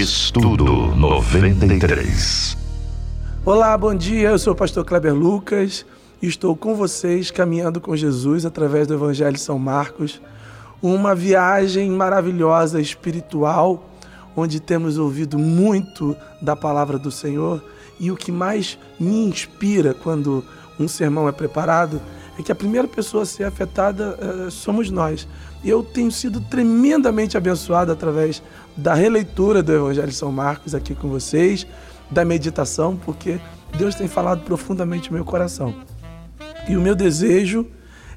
Estudo 93. Olá, bom dia. Eu sou o pastor Kleber Lucas e estou com vocês caminhando com Jesus através do Evangelho de São Marcos. Uma viagem maravilhosa espiritual, onde temos ouvido muito da palavra do Senhor e o que mais me inspira quando um sermão é preparado é que a primeira pessoa a ser afetada uh, somos nós. Eu tenho sido tremendamente abençoado através da releitura do Evangelho de São Marcos aqui com vocês, da meditação, porque Deus tem falado profundamente no meu coração. E o meu desejo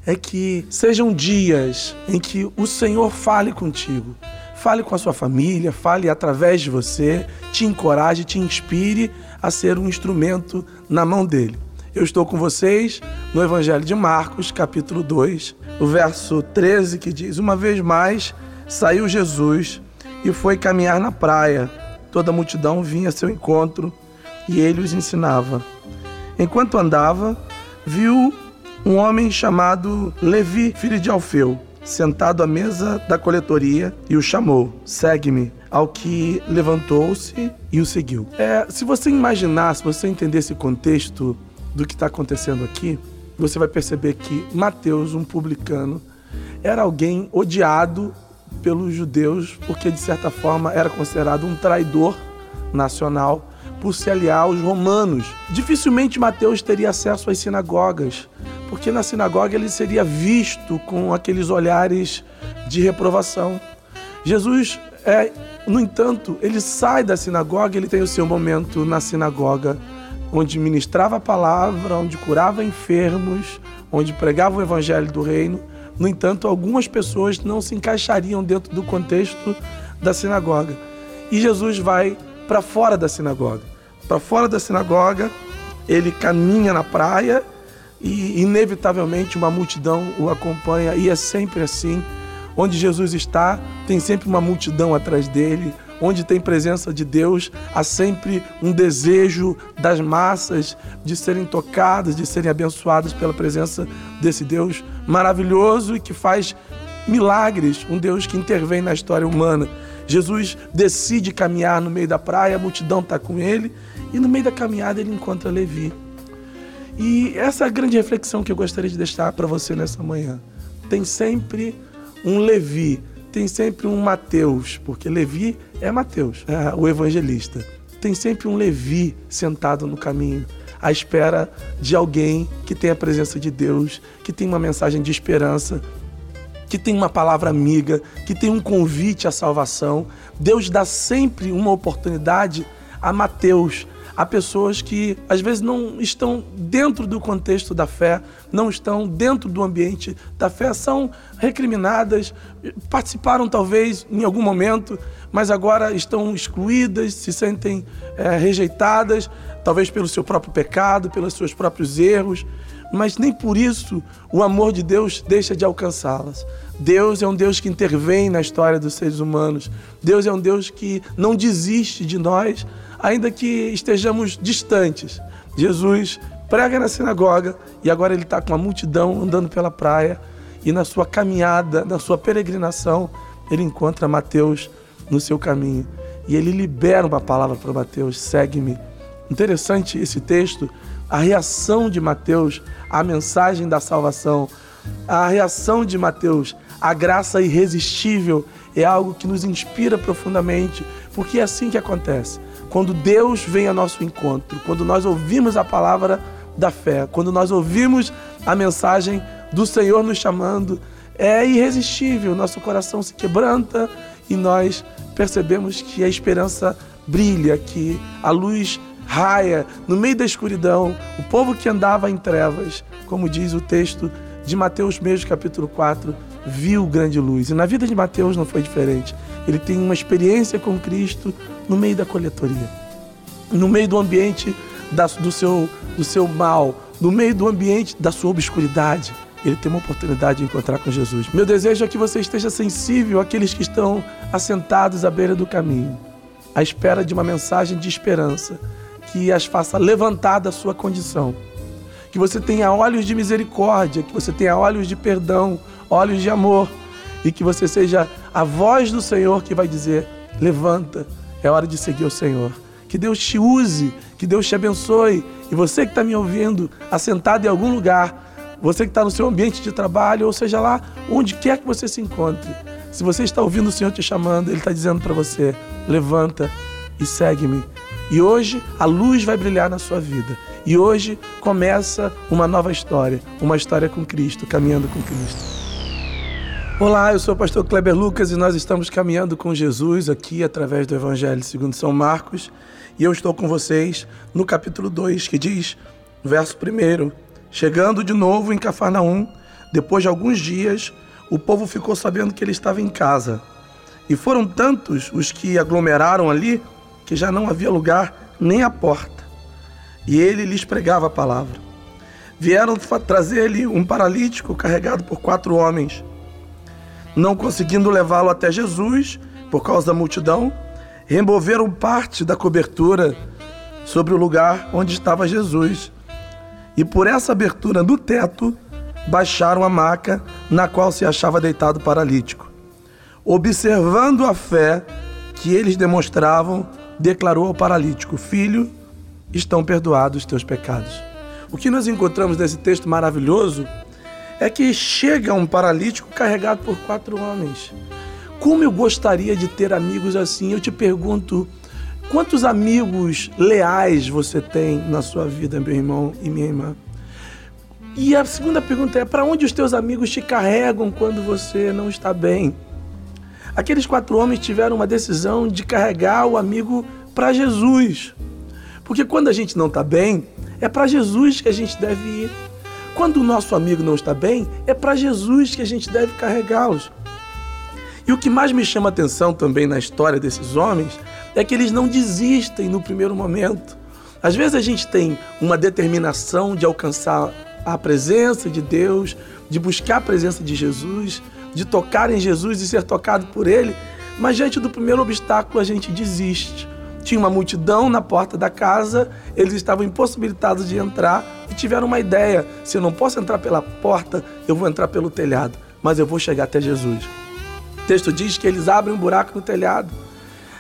é que sejam dias em que o Senhor fale contigo, fale com a sua família, fale através de você, te encoraje, te inspire a ser um instrumento na mão dele. Eu estou com vocês no Evangelho de Marcos, capítulo 2, o verso 13, que diz: Uma vez mais saiu Jesus e foi caminhar na praia. Toda a multidão vinha a seu encontro e ele os ensinava. Enquanto andava, viu um homem chamado Levi, filho de Alfeu, sentado à mesa da coletoria e o chamou: Segue-me. Ao que levantou-se e o seguiu. É, se você imaginar, se você entender esse contexto, do que está acontecendo aqui, você vai perceber que Mateus, um publicano, era alguém odiado pelos judeus, porque de certa forma era considerado um traidor nacional por se aliar aos romanos. Dificilmente Mateus teria acesso às sinagogas, porque na sinagoga ele seria visto com aqueles olhares de reprovação. Jesus, é, no entanto, ele sai da sinagoga, ele tem o seu momento na sinagoga onde ministrava a palavra, onde curava enfermos, onde pregava o evangelho do reino. No entanto, algumas pessoas não se encaixariam dentro do contexto da sinagoga. E Jesus vai para fora da sinagoga. Para fora da sinagoga, ele caminha na praia e, inevitavelmente, uma multidão o acompanha, e é sempre assim. Onde Jesus está, tem sempre uma multidão atrás dele, onde tem presença de Deus, há sempre um desejo das massas de serem tocadas, de serem abençoadas pela presença desse Deus maravilhoso e que faz milagres, um Deus que intervém na história humana. Jesus decide caminhar no meio da praia, a multidão está com ele, e no meio da caminhada ele encontra Levi. E essa é a grande reflexão que eu gostaria de deixar para você nessa manhã. Tem sempre um Levi tem sempre um Mateus, porque Levi é Mateus, é o evangelista. Tem sempre um Levi sentado no caminho, à espera de alguém que tem a presença de Deus, que tem uma mensagem de esperança, que tem uma palavra amiga, que tem um convite à salvação. Deus dá sempre uma oportunidade a Mateus, a pessoas que às vezes não estão dentro do contexto da fé, não estão dentro do ambiente da fé, são recriminadas, participaram talvez em algum momento, mas agora estão excluídas, se sentem é, rejeitadas, talvez pelo seu próprio pecado, pelos seus próprios erros, mas nem por isso o amor de Deus deixa de alcançá-las. Deus é um Deus que intervém na história dos seres humanos. Deus é um Deus que não desiste de nós, ainda que estejamos distantes. Jesus prega na sinagoga e agora ele está com a multidão andando pela praia e na sua caminhada, na sua peregrinação, ele encontra Mateus no seu caminho e ele libera uma palavra para Mateus: segue-me. Interessante esse texto, a reação de Mateus à mensagem da salvação, a reação de Mateus à graça irresistível é algo que nos inspira profundamente, porque é assim que acontece. Quando Deus vem ao nosso encontro, quando nós ouvimos a palavra da fé, quando nós ouvimos a mensagem do Senhor nos chamando, é irresistível, nosso coração se quebranta e nós percebemos que a esperança brilha, que a luz raia no meio da escuridão. O povo que andava em trevas, como diz o texto de Mateus mesmo, capítulo 4, viu grande luz. E na vida de Mateus não foi diferente. Ele tem uma experiência com Cristo no meio da coletoria, no meio do ambiente da, do, seu, do seu mal, no meio do ambiente da sua obscuridade. Ele tem uma oportunidade de encontrar com Jesus. Meu desejo é que você esteja sensível àqueles que estão assentados à beira do caminho, à espera de uma mensagem de esperança que as faça levantar da sua condição. Que você tenha olhos de misericórdia, que você tenha olhos de perdão, olhos de amor e que você seja a voz do Senhor que vai dizer: levanta, é hora de seguir o Senhor. Que Deus te use, que Deus te abençoe. E você que está me ouvindo, assentado em algum lugar, você que está no seu ambiente de trabalho, ou seja lá, onde quer que você se encontre, se você está ouvindo o Senhor te chamando, Ele está dizendo para você: levanta e segue-me. E hoje a luz vai brilhar na sua vida. E hoje começa uma nova história, uma história com Cristo, caminhando com Cristo. Olá, eu sou o pastor Kleber Lucas e nós estamos caminhando com Jesus aqui através do Evangelho segundo São Marcos. E eu estou com vocês no capítulo 2, que diz, verso 1: Chegando de novo em Cafarnaum, depois de alguns dias, o povo ficou sabendo que ele estava em casa. E foram tantos os que aglomeraram ali que já não havia lugar nem à porta. E ele lhes pregava a palavra. Vieram trazer-lhe um paralítico carregado por quatro homens. Não conseguindo levá-lo até Jesus, por causa da multidão, removeram parte da cobertura sobre o lugar onde estava Jesus. E por essa abertura no teto, baixaram a maca na qual se achava deitado o paralítico. Observando a fé que eles demonstravam, declarou ao paralítico: Filho, estão perdoados os teus pecados. O que nós encontramos nesse texto maravilhoso é que chega um paralítico carregado por quatro homens. Como eu gostaria de ter amigos assim? Eu te pergunto, quantos amigos leais você tem na sua vida, meu irmão e minha irmã? E a segunda pergunta é: para onde os teus amigos te carregam quando você não está bem? Aqueles quatro homens tiveram uma decisão de carregar o amigo para Jesus. Porque quando a gente não está bem, é para Jesus que a gente deve ir. Quando o nosso amigo não está bem, é para Jesus que a gente deve carregá-los. E o que mais me chama atenção também na história desses homens é que eles não desistem no primeiro momento. Às vezes a gente tem uma determinação de alcançar a presença de Deus, de buscar a presença de Jesus, de tocar em Jesus e ser tocado por Ele, mas diante do primeiro obstáculo a gente desiste. Tinha uma multidão na porta da casa, eles estavam impossibilitados de entrar e tiveram uma ideia: se eu não posso entrar pela porta, eu vou entrar pelo telhado, mas eu vou chegar até Jesus. O texto diz que eles abrem um buraco no telhado.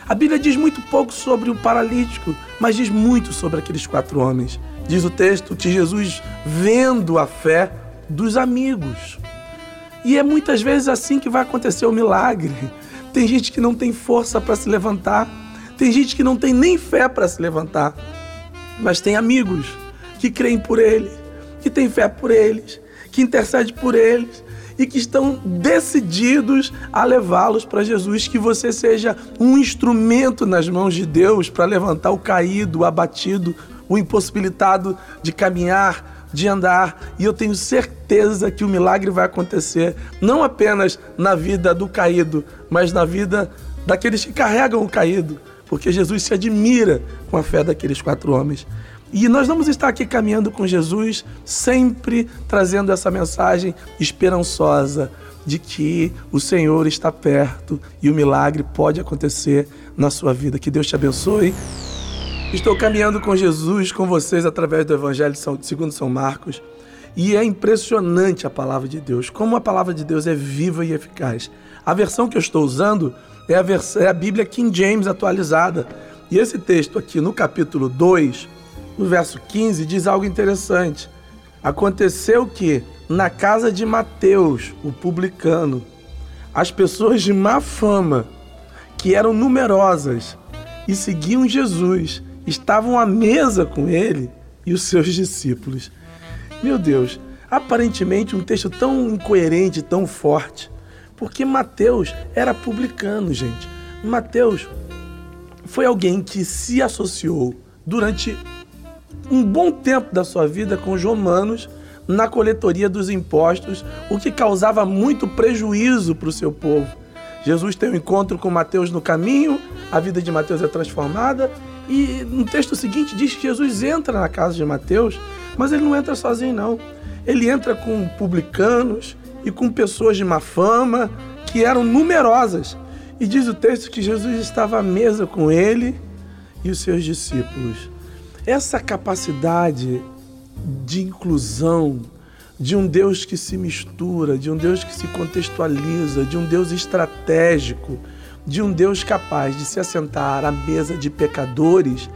A Bíblia diz muito pouco sobre o paralítico, mas diz muito sobre aqueles quatro homens. Diz o texto que Jesus, vendo a fé dos amigos, e é muitas vezes assim que vai acontecer o milagre. Tem gente que não tem força para se levantar, tem gente que não tem nem fé para se levantar, mas tem amigos que creem por ele, que têm fé por eles, que intercede por eles e que estão decididos a levá-los para Jesus. Que você seja um instrumento nas mãos de Deus para levantar o caído, o abatido, o impossibilitado de caminhar, de andar. E eu tenho certeza que o milagre vai acontecer, não apenas na vida do caído, mas na vida daqueles que carregam o caído, porque Jesus se admira com a fé daqueles quatro homens. E nós vamos estar aqui caminhando com Jesus, sempre trazendo essa mensagem esperançosa de que o Senhor está perto e o milagre pode acontecer na sua vida. Que Deus te abençoe. Estou caminhando com Jesus, com vocês, através do Evangelho segundo São Marcos. E é impressionante a palavra de Deus, como a palavra de Deus é viva e eficaz. A versão que eu estou usando é a, vers é a Bíblia King James atualizada. E esse texto aqui, no capítulo 2, no verso 15, diz algo interessante. Aconteceu que, na casa de Mateus, o publicano, as pessoas de má fama, que eram numerosas e seguiam Jesus, estavam à mesa com ele e os seus discípulos. Meu Deus, aparentemente um texto tão incoerente, tão forte, porque Mateus era publicano, gente. Mateus foi alguém que se associou durante um bom tempo da sua vida com os romanos na coletoria dos impostos, o que causava muito prejuízo para o seu povo. Jesus tem um encontro com Mateus no caminho, a vida de Mateus é transformada, e no texto seguinte diz que Jesus entra na casa de Mateus, mas ele não entra sozinho, não. Ele entra com publicanos e com pessoas de má fama, que eram numerosas. E diz o texto que Jesus estava à mesa com ele e os seus discípulos. Essa capacidade de inclusão, de um Deus que se mistura, de um Deus que se contextualiza, de um Deus estratégico, de um Deus capaz de se assentar à mesa de pecadores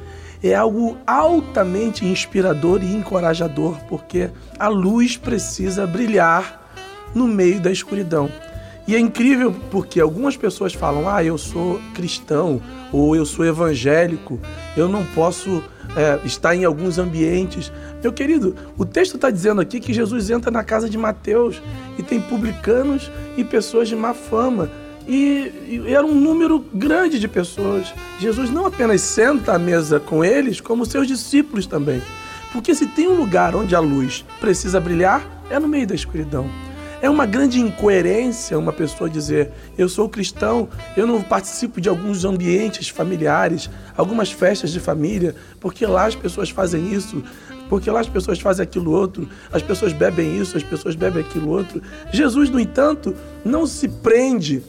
é algo altamente inspirador e encorajador, porque a luz precisa brilhar no meio da escuridão. E é incrível porque algumas pessoas falam: ah, eu sou cristão ou eu sou evangélico, eu não posso é, estar em alguns ambientes. Meu querido, o texto está dizendo aqui que Jesus entra na casa de Mateus e tem publicanos e pessoas de má fama. E, e era um número grande de pessoas. Jesus não apenas senta à mesa com eles, como seus discípulos também. Porque se tem um lugar onde a luz precisa brilhar, é no meio da escuridão. É uma grande incoerência uma pessoa dizer: eu sou cristão, eu não participo de alguns ambientes familiares, algumas festas de família, porque lá as pessoas fazem isso, porque lá as pessoas fazem aquilo outro, as pessoas bebem isso, as pessoas bebem aquilo outro. Jesus, no entanto, não se prende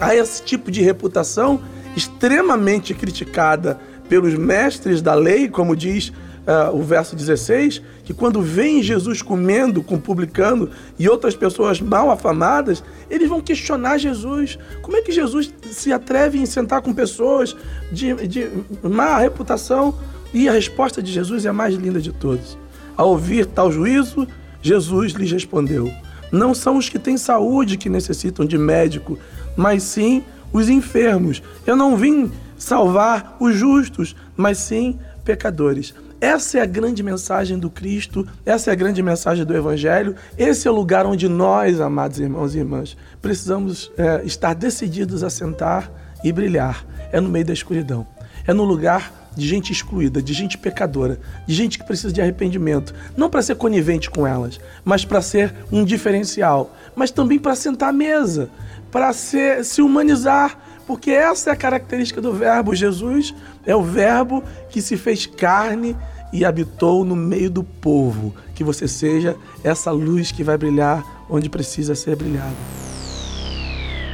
a esse tipo de reputação extremamente criticada pelos mestres da lei, como diz uh, o verso 16, que quando vem Jesus comendo com publicano e outras pessoas mal afamadas, eles vão questionar Jesus. Como é que Jesus se atreve em sentar com pessoas de, de má reputação? E a resposta de Jesus é a mais linda de todas. Ao ouvir tal juízo, Jesus lhes respondeu: Não são os que têm saúde que necessitam de médico, mas sim os enfermos. Eu não vim salvar os justos, mas sim pecadores. Essa é a grande mensagem do Cristo, essa é a grande mensagem do Evangelho. Esse é o lugar onde nós, amados irmãos e irmãs, precisamos é, estar decididos a sentar e brilhar. É no meio da escuridão. É no lugar de gente excluída, de gente pecadora, de gente que precisa de arrependimento. Não para ser conivente com elas, mas para ser um diferencial. Mas também para sentar à mesa, para se humanizar porque essa é a característica do Verbo. Jesus é o Verbo que se fez carne e habitou no meio do povo. Que você seja essa luz que vai brilhar onde precisa ser brilhado.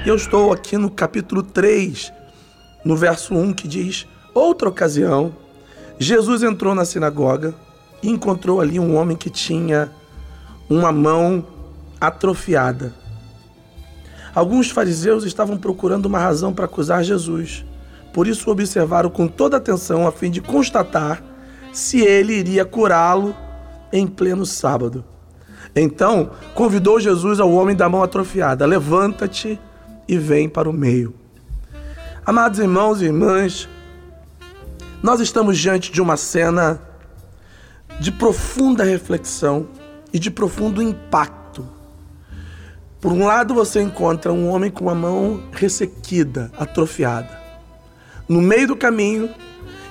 Eu estou aqui no capítulo 3, no verso 1, que diz: Outra ocasião, Jesus entrou na sinagoga e encontrou ali um homem que tinha uma mão atrofiada. Alguns fariseus estavam procurando uma razão para acusar Jesus. Por isso observaram com toda atenção a fim de constatar se ele iria curá-lo em pleno sábado. Então convidou Jesus ao homem da mão atrofiada: Levanta-te e vem para o meio. Amados irmãos e irmãs, nós estamos diante de uma cena de profunda reflexão e de profundo impacto por um lado, você encontra um homem com a mão ressequida, atrofiada. No meio do caminho,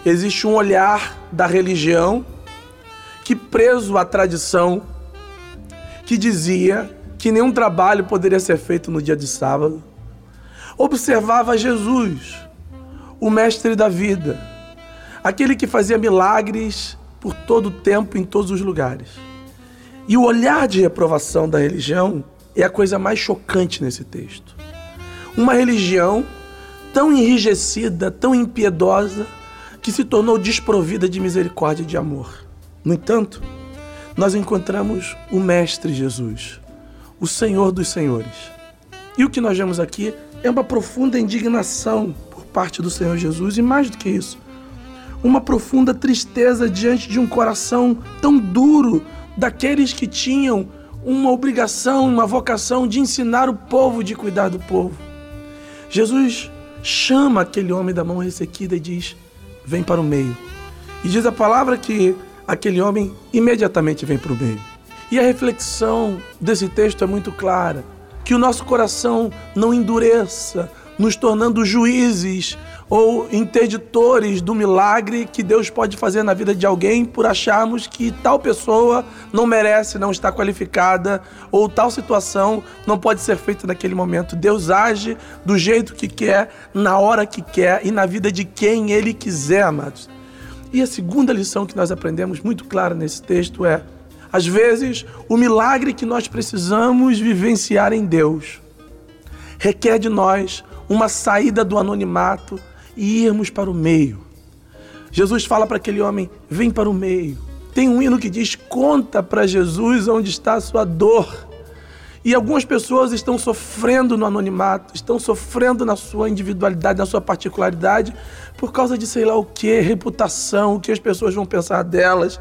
existe um olhar da religião que, preso à tradição, que dizia que nenhum trabalho poderia ser feito no dia de sábado, observava Jesus, o mestre da vida, aquele que fazia milagres por todo o tempo, em todos os lugares. E o olhar de reprovação da religião é a coisa mais chocante nesse texto. Uma religião tão enrijecida, tão impiedosa, que se tornou desprovida de misericórdia e de amor. No entanto, nós encontramos o Mestre Jesus, o Senhor dos Senhores. E o que nós vemos aqui é uma profunda indignação por parte do Senhor Jesus e mais do que isso, uma profunda tristeza diante de um coração tão duro daqueles que tinham uma obrigação, uma vocação de ensinar o povo, de cuidar do povo. Jesus chama aquele homem da mão ressequida e diz: Vem para o meio. E diz a palavra que aquele homem imediatamente vem para o meio. E a reflexão desse texto é muito clara: que o nosso coração não endureça, nos tornando juízes ou interditores do milagre que Deus pode fazer na vida de alguém por acharmos que tal pessoa não merece, não está qualificada ou tal situação não pode ser feita naquele momento. Deus age do jeito que quer, na hora que quer e na vida de quem Ele quiser, amados. E a segunda lição que nós aprendemos muito clara nesse texto é: às vezes, o milagre que nós precisamos vivenciar em Deus requer de nós uma saída do anonimato e irmos para o meio. Jesus fala para aquele homem: vem para o meio. Tem um hino que diz: conta para Jesus onde está a sua dor. E algumas pessoas estão sofrendo no anonimato, estão sofrendo na sua individualidade, na sua particularidade, por causa de sei lá o que, reputação, o que as pessoas vão pensar delas.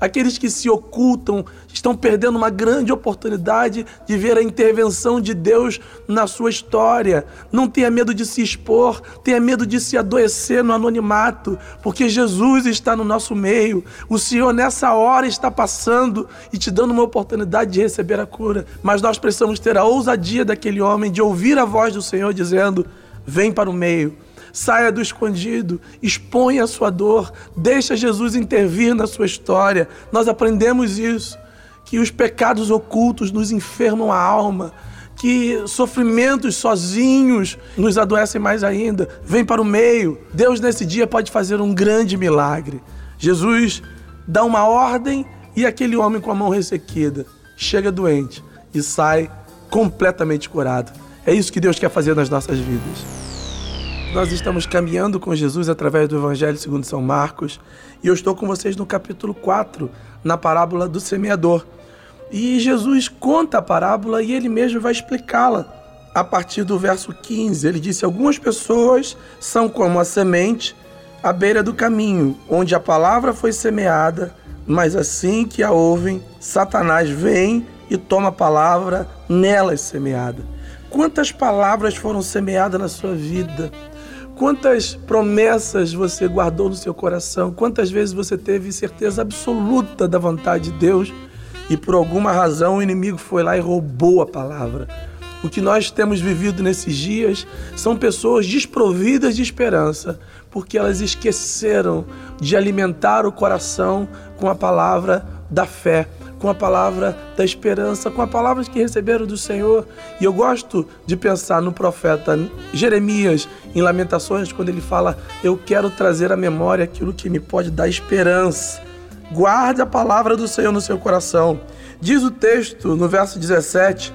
Aqueles que se ocultam estão perdendo uma grande oportunidade de ver a intervenção de Deus na sua história. Não tenha medo de se expor, tenha medo de se adoecer no anonimato, porque Jesus está no nosso meio. O Senhor nessa hora está passando e te dando uma oportunidade de receber a cura. Mas nós precisamos ter a ousadia daquele homem de ouvir a voz do Senhor dizendo: Vem para o meio saia do escondido, exponha a sua dor, deixa Jesus intervir na sua história. Nós aprendemos isso, que os pecados ocultos nos enfermam a alma, que sofrimentos sozinhos nos adoecem mais ainda. Vem para o meio. Deus nesse dia pode fazer um grande milagre. Jesus dá uma ordem e aquele homem com a mão ressequida chega doente e sai completamente curado. É isso que Deus quer fazer nas nossas vidas. Nós estamos caminhando com Jesus através do Evangelho segundo São Marcos e eu estou com vocês no capítulo 4, na parábola do semeador. E Jesus conta a parábola e ele mesmo vai explicá-la a partir do verso 15. Ele disse: Algumas pessoas são como a semente à beira do caminho, onde a palavra foi semeada, mas assim que a ouvem, Satanás vem e toma a palavra nelas semeada. Quantas palavras foram semeadas na sua vida? Quantas promessas você guardou no seu coração? Quantas vezes você teve certeza absoluta da vontade de Deus e por alguma razão o inimigo foi lá e roubou a palavra? O que nós temos vivido nesses dias são pessoas desprovidas de esperança, porque elas esqueceram de alimentar o coração com a palavra da fé com a palavra da esperança, com as palavras que receberam do Senhor. E eu gosto de pensar no profeta Jeremias, em Lamentações, quando ele fala: Eu quero trazer à memória aquilo que me pode dar esperança. Guarde a palavra do Senhor no seu coração. Diz o texto, no verso 17,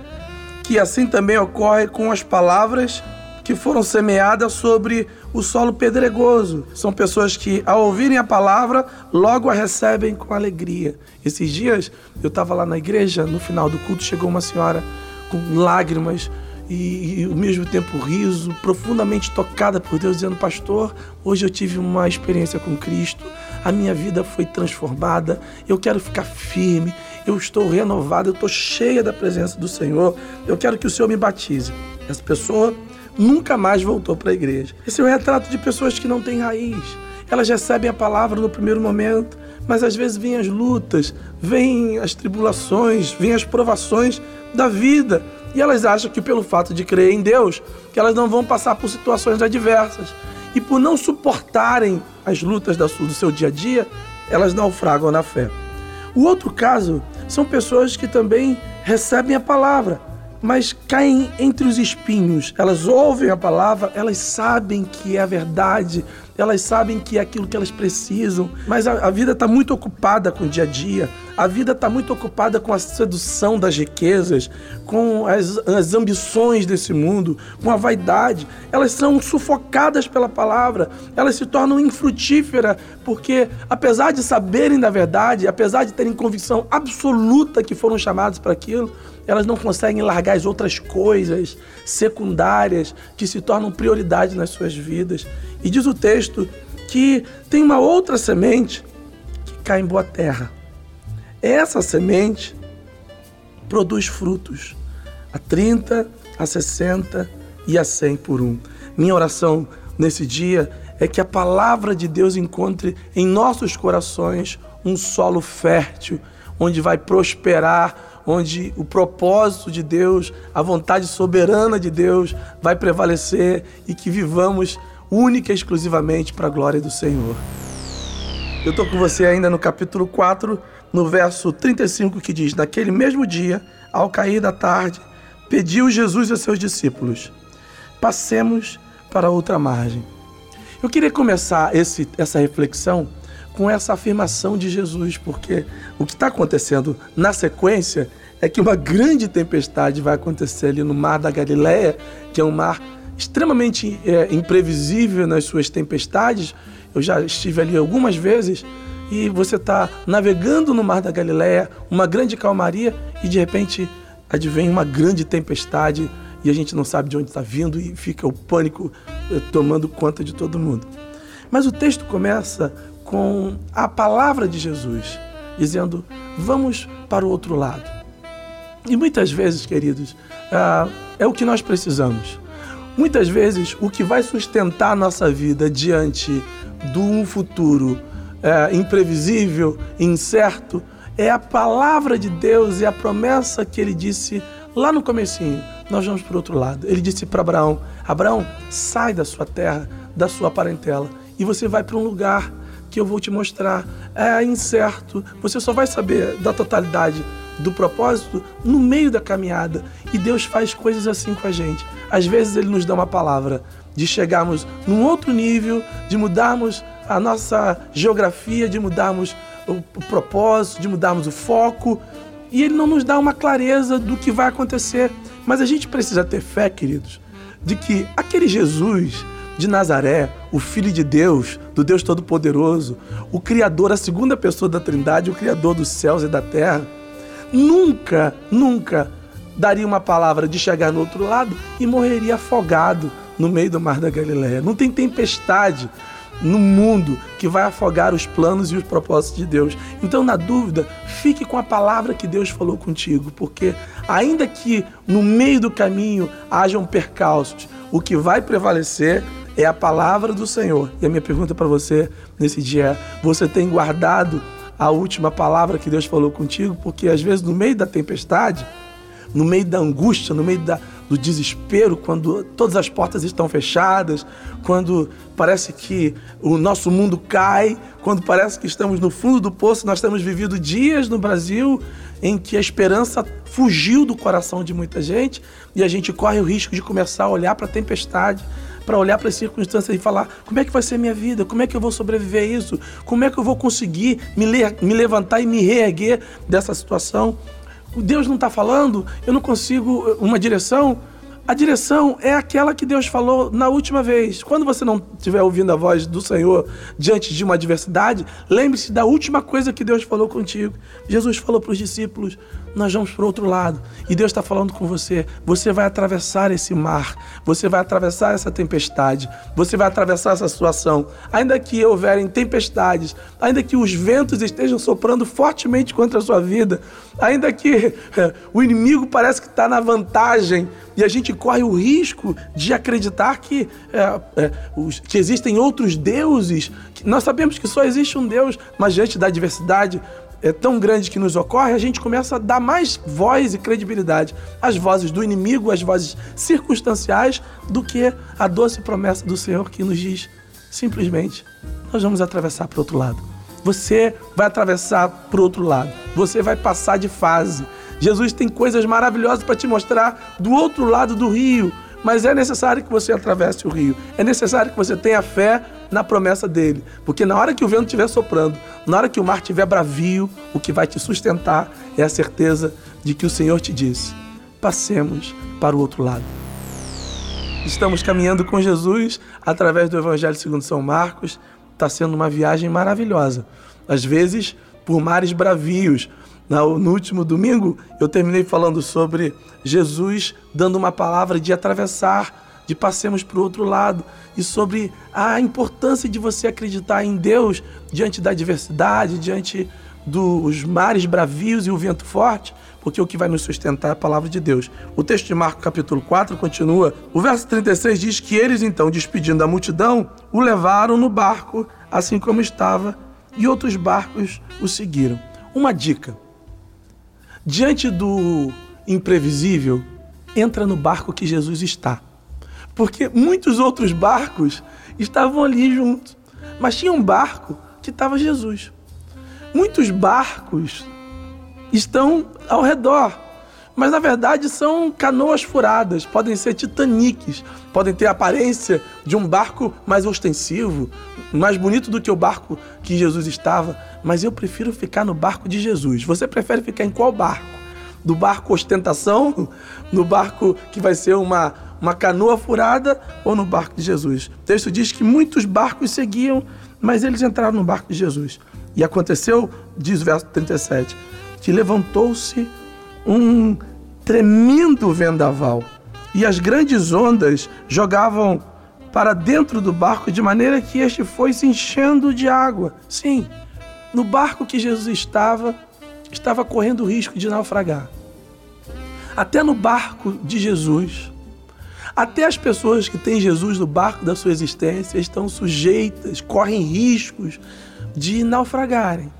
que assim também ocorre com as palavras que foram semeadas sobre o solo pedregoso. São pessoas que, ao ouvirem a palavra, logo a recebem com alegria. Esses dias eu estava lá na igreja, no final do culto, chegou uma senhora com lágrimas e, e ao mesmo tempo riso, profundamente tocada por Deus, dizendo: Pastor, hoje eu tive uma experiência com Cristo, a minha vida foi transformada, eu quero ficar firme, eu estou renovada, eu estou cheia da presença do Senhor, eu quero que o Senhor me batize. Essa pessoa nunca mais voltou para a igreja. Esse é o retrato de pessoas que não têm raiz. Elas recebem a palavra no primeiro momento, mas às vezes vêm as lutas, vêm as tribulações, vêm as provações da vida. E elas acham que pelo fato de crer em Deus, que elas não vão passar por situações adversas. E por não suportarem as lutas do seu dia a dia, elas naufragam na fé. O outro caso são pessoas que também recebem a palavra, mas caem entre os espinhos. Elas ouvem a palavra, elas sabem que é a verdade, elas sabem que é aquilo que elas precisam, mas a, a vida está muito ocupada com o dia a dia, a vida está muito ocupada com a sedução das riquezas, com as, as ambições desse mundo, com a vaidade. Elas são sufocadas pela palavra, elas se tornam infrutíferas, porque apesar de saberem da verdade, apesar de terem convicção absoluta que foram chamados para aquilo, elas não conseguem largar as outras coisas secundárias que se tornam prioridade nas suas vidas. E diz o texto que tem uma outra semente que cai em boa terra. Essa semente produz frutos a 30, a 60 e a 100 por um. Minha oração nesse dia é que a palavra de Deus encontre em nossos corações um solo fértil, onde vai prosperar onde o propósito de Deus, a vontade soberana de Deus vai prevalecer e que vivamos única e exclusivamente para a glória do Senhor. Eu estou com você ainda no capítulo 4, no verso 35, que diz: Naquele mesmo dia, ao cair da tarde, pediu Jesus a seus discípulos: Passemos para outra margem. Eu queria começar esse, essa reflexão com essa afirmação de Jesus, porque o que está acontecendo na sequência é que uma grande tempestade vai acontecer ali no Mar da Galileia, que é um mar extremamente é, imprevisível nas suas tempestades. Eu já estive ali algumas vezes e você está navegando no Mar da Galileia, uma grande calmaria e de repente advém uma grande tempestade e a gente não sabe de onde está vindo e fica o pânico eh, tomando conta de todo mundo. Mas o texto começa com a palavra de Jesus, dizendo: vamos para o outro lado. E muitas vezes, queridos, ah, é o que nós precisamos. Muitas vezes, o que vai sustentar a nossa vida diante de um futuro é, imprevisível, incerto, é a palavra de Deus e a promessa que ele disse lá no comecinho. Nós vamos para o outro lado. Ele disse para Abraão: Abraão, sai da sua terra, da sua parentela, e você vai para um lugar que eu vou te mostrar. É incerto, você só vai saber da totalidade do propósito no meio da caminhada. E Deus faz coisas assim com a gente. Às vezes Ele nos dá uma palavra de chegarmos num outro nível, de mudarmos a nossa geografia, de mudarmos o, propósito, de mudarmos o foco. E Ele não nos dá uma clareza do que vai acontecer. Mas a gente precisa ter fé, queridos, de que aquele Jesus de Nazaré, o Filho de Deus, do Deus Todo-Poderoso, o Criador, a segunda pessoa da Trindade, o Criador dos céus e da terra, nunca, nunca daria uma palavra de chegar no outro lado e morreria afogado no meio do mar da Galileia. Não tem tempestade no mundo que vai afogar os planos e os propósitos de Deus. Então, na dúvida, fique com a palavra que Deus falou contigo, porque ainda que no meio do caminho hajam percalços, o que vai prevalecer é a palavra do Senhor. E a minha pergunta para você nesse dia é: você tem guardado a última palavra que Deus falou contigo? Porque às vezes no meio da tempestade, no meio da angústia, no meio da, do desespero, quando todas as portas estão fechadas, quando parece que o nosso mundo cai, quando parece que estamos no fundo do poço, nós temos vivido dias no Brasil em que a esperança fugiu do coração de muita gente e a gente corre o risco de começar a olhar para a tempestade para olhar para as circunstâncias e falar: como é que vai ser minha vida? Como é que eu vou sobreviver a isso? Como é que eu vou conseguir me, le me levantar e me reerguer dessa situação? Deus não está falando, eu não consigo uma direção. A direção é aquela que Deus falou na última vez. Quando você não estiver ouvindo a voz do Senhor diante de uma adversidade, lembre-se da última coisa que Deus falou contigo. Jesus falou para os discípulos: nós vamos para o outro lado. E Deus está falando com você. Você vai atravessar esse mar. Você vai atravessar essa tempestade. Você vai atravessar essa situação. Ainda que houverem tempestades, ainda que os ventos estejam soprando fortemente contra a sua vida, ainda que o inimigo parece que está na vantagem e a gente corre o risco de acreditar que, é, é, os, que existem outros deuses. Nós sabemos que só existe um Deus, mas diante da adversidade, é tão grande que nos ocorre, a gente começa a dar mais voz e credibilidade às vozes do inimigo, às vozes circunstanciais, do que a doce promessa do Senhor que nos diz simplesmente: nós vamos atravessar para o outro lado. Você vai atravessar para o outro lado. Você vai passar de fase. Jesus tem coisas maravilhosas para te mostrar do outro lado do rio. Mas é necessário que você atravesse o rio. É necessário que você tenha fé na promessa dele. Porque na hora que o vento estiver soprando, na hora que o mar estiver bravio, o que vai te sustentar é a certeza de que o Senhor te disse: passemos para o outro lado. Estamos caminhando com Jesus através do Evangelho segundo São Marcos. Está sendo uma viagem maravilhosa. Às vezes, por mares bravios, no último domingo, eu terminei falando sobre Jesus dando uma palavra de atravessar, de passemos para o outro lado, e sobre a importância de você acreditar em Deus diante da adversidade, diante dos mares bravios e o vento forte, porque o que vai nos sustentar é a palavra de Deus. O texto de Marcos, capítulo 4, continua. O verso 36 diz que eles, então, despedindo a multidão, o levaram no barco, assim como estava, e outros barcos o seguiram. Uma dica: Diante do imprevisível, entra no barco que Jesus está. Porque muitos outros barcos estavam ali juntos, mas tinha um barco que estava Jesus. Muitos barcos estão ao redor, mas na verdade são canoas furadas, podem ser titaniques, podem ter a aparência de um barco mais ostensivo, mais bonito do que o barco que Jesus estava, mas eu prefiro ficar no barco de Jesus. Você prefere ficar em qual barco? Do barco ostentação, no barco que vai ser uma, uma canoa furada ou no barco de Jesus? O texto diz que muitos barcos seguiam, mas eles entraram no barco de Jesus. E aconteceu, diz o verso 37, que levantou-se um tremendo vendaval e as grandes ondas jogavam para dentro do barco de maneira que este foi se enchendo de água. Sim, no barco que Jesus estava, estava correndo o risco de naufragar. Até no barco de Jesus, até as pessoas que têm Jesus no barco da sua existência estão sujeitas, correm riscos de naufragarem.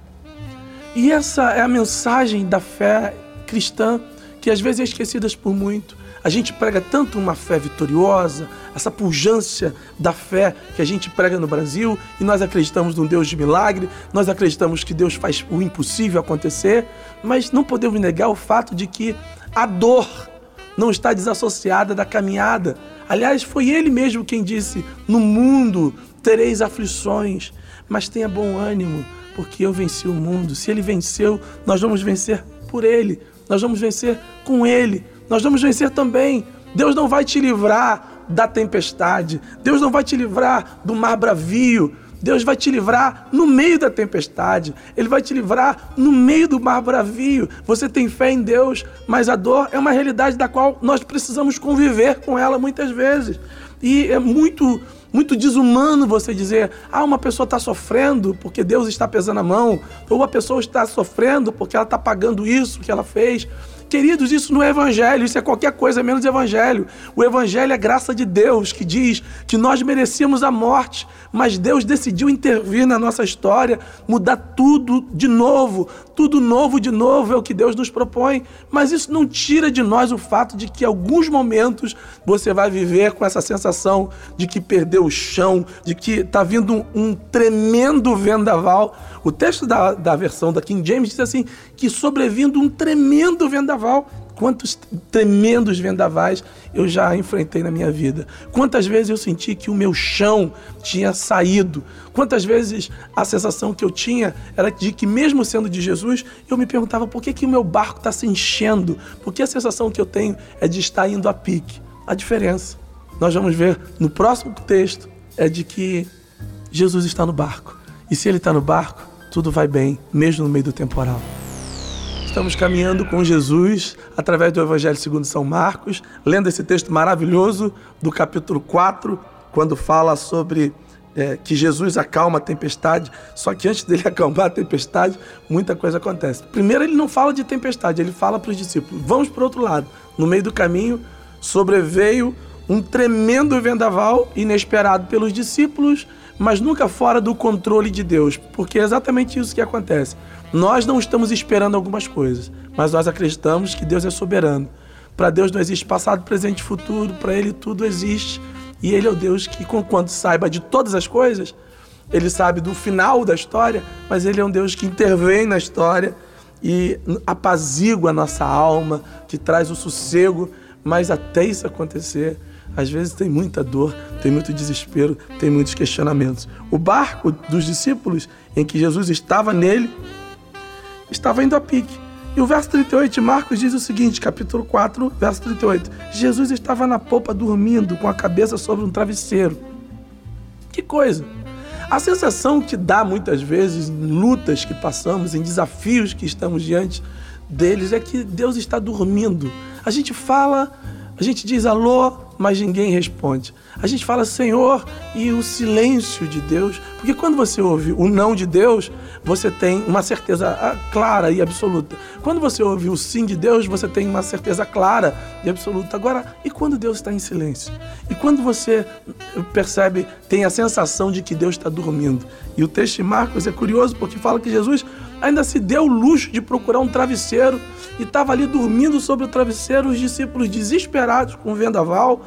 E essa é a mensagem da fé cristã que às vezes é esquecida por muito. A gente prega tanto uma fé vitoriosa, essa pujança da fé que a gente prega no Brasil, e nós acreditamos num Deus de milagre, nós acreditamos que Deus faz o impossível acontecer, mas não podemos negar o fato de que a dor não está desassociada da caminhada. Aliás, foi ele mesmo quem disse: No mundo tereis aflições, mas tenha bom ânimo, porque eu venci o mundo. Se ele venceu, nós vamos vencer por ele, nós vamos vencer com ele nós vamos vencer também. Deus não vai te livrar da tempestade. Deus não vai te livrar do mar bravio. Deus vai te livrar no meio da tempestade. Ele vai te livrar no meio do mar bravio. Você tem fé em Deus, mas a dor é uma realidade da qual nós precisamos conviver com ela muitas vezes. E é muito muito desumano você dizer, ah, uma pessoa está sofrendo porque Deus está pesando a mão, ou a pessoa está sofrendo porque ela está pagando isso que ela fez. Queridos, isso não é evangelho, isso é qualquer coisa menos evangelho. O evangelho é graça de Deus que diz que nós merecíamos a morte, mas Deus decidiu intervir na nossa história, mudar tudo de novo, tudo novo de novo é o que Deus nos propõe. Mas isso não tira de nós o fato de que alguns momentos você vai viver com essa sensação de que perdeu o chão, de que está vindo um, um tremendo vendaval. O texto da, da versão da King James diz assim: que sobrevindo um tremendo vendaval. Quantos tremendos vendavais eu já enfrentei na minha vida. Quantas vezes eu senti que o meu chão tinha saído. Quantas vezes a sensação que eu tinha era de que, mesmo sendo de Jesus, eu me perguntava por que, que o meu barco está se enchendo. Porque a sensação que eu tenho é de estar indo a pique. A diferença, nós vamos ver no próximo texto, é de que Jesus está no barco. E se ele está no barco, tudo vai bem, mesmo no meio do temporal. Estamos caminhando com Jesus através do Evangelho segundo São Marcos, lendo esse texto maravilhoso do capítulo 4, quando fala sobre é, que Jesus acalma a tempestade. Só que antes dele acalmar a tempestade, muita coisa acontece. Primeiro, ele não fala de tempestade, ele fala para os discípulos: vamos para o outro lado. No meio do caminho, sobreveio um tremendo vendaval inesperado pelos discípulos mas nunca fora do controle de Deus, porque é exatamente isso que acontece. Nós não estamos esperando algumas coisas, mas nós acreditamos que Deus é soberano. Para Deus não existe passado, presente e futuro, para Ele tudo existe. E Ele é o Deus que, quando saiba de todas as coisas, Ele sabe do final da história, mas Ele é um Deus que intervém na história e apazigua a nossa alma, que traz o sossego. Mas até isso acontecer, às vezes tem muita dor, tem muito desespero, tem muitos questionamentos. O barco dos discípulos, em que Jesus estava nele, estava indo a pique. E o verso 38 de Marcos diz o seguinte, capítulo 4, verso 38. Jesus estava na popa dormindo, com a cabeça sobre um travesseiro. Que coisa! A sensação que dá muitas vezes em lutas que passamos, em desafios que estamos diante deles, é que Deus está dormindo. A gente fala, a gente diz alô, mas ninguém responde. A gente fala Senhor e o silêncio de Deus, porque quando você ouve o não de Deus, você tem uma certeza ah, clara e absoluta. Quando você ouve o sim de Deus, você tem uma certeza clara e absoluta. Agora, e quando Deus está em silêncio? E quando você percebe, tem a sensação de que Deus está dormindo? E o texto de Marcos é curioso porque fala que Jesus ainda se deu o luxo de procurar um travesseiro e estava ali dormindo sobre o travesseiro, os discípulos desesperados com o vendaval,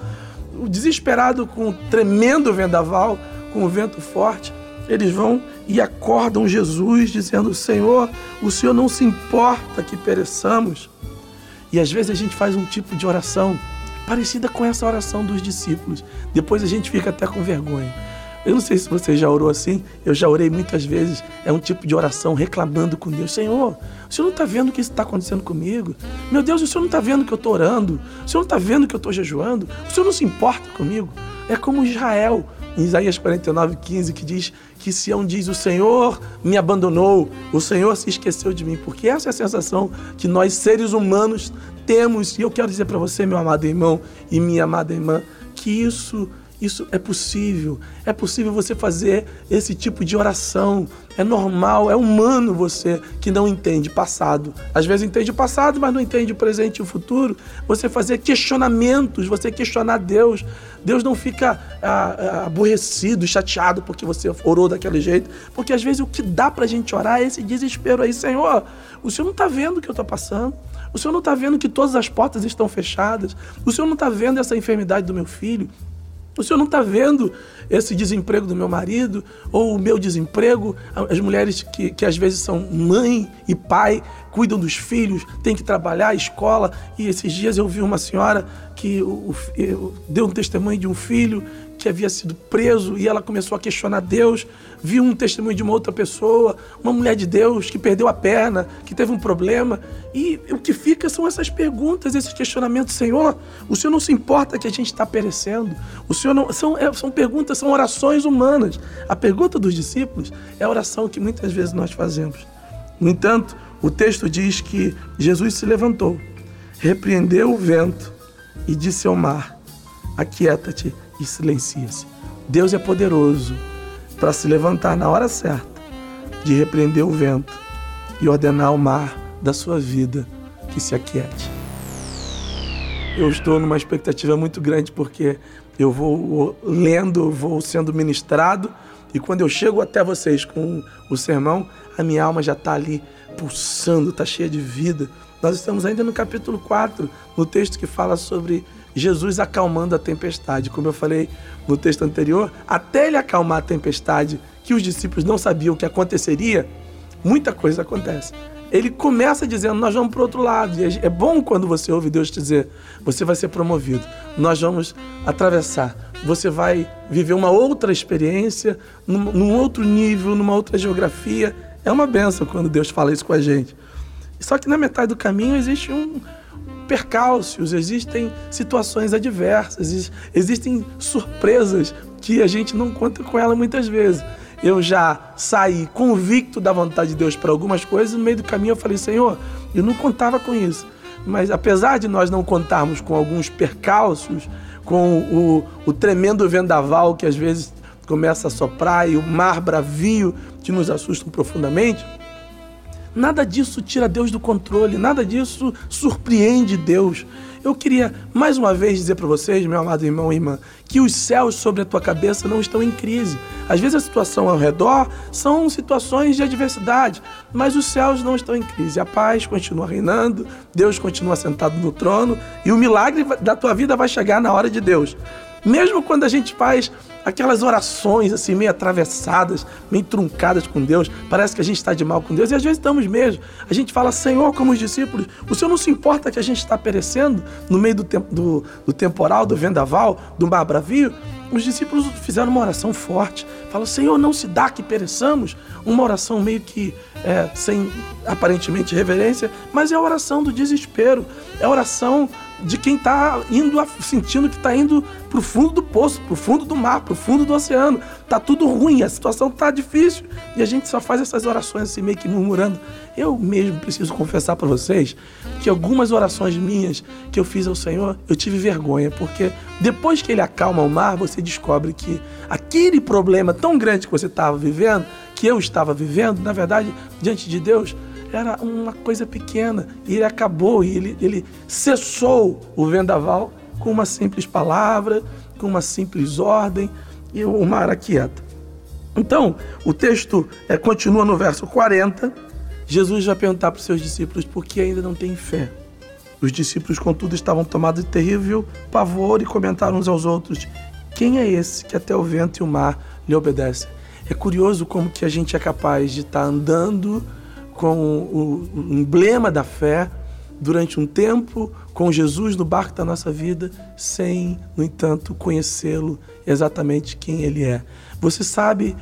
desesperado com o tremendo vendaval, com o vento forte. Eles vão e acordam Jesus, dizendo: Senhor, o Senhor não se importa que pereçamos. E às vezes a gente faz um tipo de oração parecida com essa oração dos discípulos. Depois a gente fica até com vergonha. Eu não sei se você já orou assim, eu já orei muitas vezes. É um tipo de oração reclamando com Deus: Senhor, o Senhor não está vendo o que está acontecendo comigo? Meu Deus, o Senhor não está vendo que eu estou orando? O Senhor não está vendo que eu estou jejuando? O Senhor não se importa comigo? É como Israel em Isaías 49, 15, que diz que Sião diz: O Senhor me abandonou, o Senhor se esqueceu de mim, porque essa é a sensação que nós, seres humanos, temos. E eu quero dizer para você, meu amado irmão e minha amada irmã, que isso isso é possível. É possível você fazer esse tipo de oração. É normal, é humano você que não entende passado. Às vezes entende o passado, mas não entende o presente e o futuro. Você fazer questionamentos, você questionar Deus. Deus não fica ah, ah, aborrecido, chateado porque você orou daquele jeito. Porque às vezes o que dá pra gente orar é esse desespero aí, Senhor. O Senhor não está vendo o que eu estou passando. O Senhor não está vendo que todas as portas estão fechadas. O Senhor não está vendo essa enfermidade do meu filho. O senhor não está vendo esse desemprego do meu marido ou o meu desemprego? As mulheres que, que às vezes são mãe e pai, cuidam dos filhos, têm que trabalhar, escola. E esses dias eu vi uma senhora que o, o, deu um testemunho de um filho que havia sido preso e ela começou a questionar Deus. Viu um testemunho de uma outra pessoa, uma mulher de Deus que perdeu a perna, que teve um problema. E o que fica são essas perguntas, esses questionamentos. Senhor, o Senhor não se importa que a gente está perecendo. O Senhor não. São, é, são perguntas, são orações humanas. A pergunta dos discípulos é a oração que muitas vezes nós fazemos. No entanto, o texto diz que Jesus se levantou, repreendeu o vento e disse ao mar: Aquieta-te e silencia-se. Deus é poderoso para se levantar na hora certa, de repreender o vento e ordenar ao mar da sua vida que se aquiete. Eu estou numa expectativa muito grande porque eu vou lendo, vou sendo ministrado e quando eu chego até vocês com o sermão, a minha alma já está ali pulsando, está cheia de vida. Nós estamos ainda no capítulo 4, no texto que fala sobre Jesus acalmando a tempestade. Como eu falei no texto anterior, até ele acalmar a tempestade, que os discípulos não sabiam o que aconteceria, muita coisa acontece. Ele começa dizendo: Nós vamos para o outro lado. E é bom quando você ouve Deus dizer: Você vai ser promovido. Nós vamos atravessar. Você vai viver uma outra experiência, num, num outro nível, numa outra geografia. É uma benção quando Deus fala isso com a gente. Só que na metade do caminho existe um, percalços, existem situações adversas, existem surpresas que a gente não conta com ela muitas vezes. Eu já saí convicto da vontade de Deus para algumas coisas, no meio do caminho eu falei, Senhor, eu não contava com isso. Mas apesar de nós não contarmos com alguns percalços, com o, o tremendo vendaval que às vezes começa a soprar e o mar bravio que nos assustam profundamente, Nada disso tira Deus do controle, nada disso surpreende Deus. Eu queria mais uma vez dizer para vocês, meu amado irmão e irmã, que os céus sobre a tua cabeça não estão em crise. Às vezes a situação ao redor são situações de adversidade, mas os céus não estão em crise. A paz continua reinando, Deus continua sentado no trono e o milagre da tua vida vai chegar na hora de Deus. Mesmo quando a gente faz aquelas orações assim meio atravessadas, meio truncadas com Deus, parece que a gente está de mal com Deus e às vezes estamos mesmo. A gente fala, Senhor, como os discípulos, o Senhor não se importa que a gente está perecendo no meio do, tempo, do, do temporal, do vendaval, do mar bravio? Os discípulos fizeram uma oração forte. Falam, Senhor, não se dá que pereçamos. Uma oração meio que é, sem aparentemente reverência, mas é a oração do desespero. É a oração de quem está indo, sentindo que está indo para o fundo do poço, para o fundo do mar, para o fundo do oceano. Tá tudo ruim, a situação tá difícil e a gente só faz essas orações assim meio que murmurando. Eu mesmo preciso confessar para vocês que algumas orações minhas que eu fiz ao Senhor, eu tive vergonha, porque depois que ele acalma o mar, você descobre que aquele problema tão grande que você estava vivendo, que eu estava vivendo, na verdade, diante de Deus, era uma coisa pequena. E ele acabou, e ele, ele cessou o vendaval com uma simples palavra, com uma simples ordem, e o mar aquieta. Então, o texto é, continua no verso 40. Jesus vai perguntar para os seus discípulos por que ainda não têm fé. Os discípulos, contudo, estavam tomados de terrível pavor e comentaram uns aos outros: Quem é esse que até o vento e o mar lhe obedecem? É curioso como que a gente é capaz de estar andando com o, emblema da fé durante um tempo com Jesus no barco da nossa vida, sem, no entanto, conhecê-lo exatamente quem ele é. Você sabe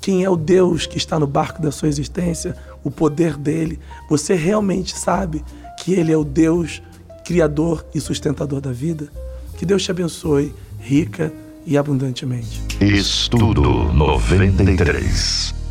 quem é o Deus que está no barco da sua existência, o poder dele. Você realmente sabe que ele é o Deus criador e sustentador da vida? Que Deus te abençoe rica e abundantemente. Estudo 93.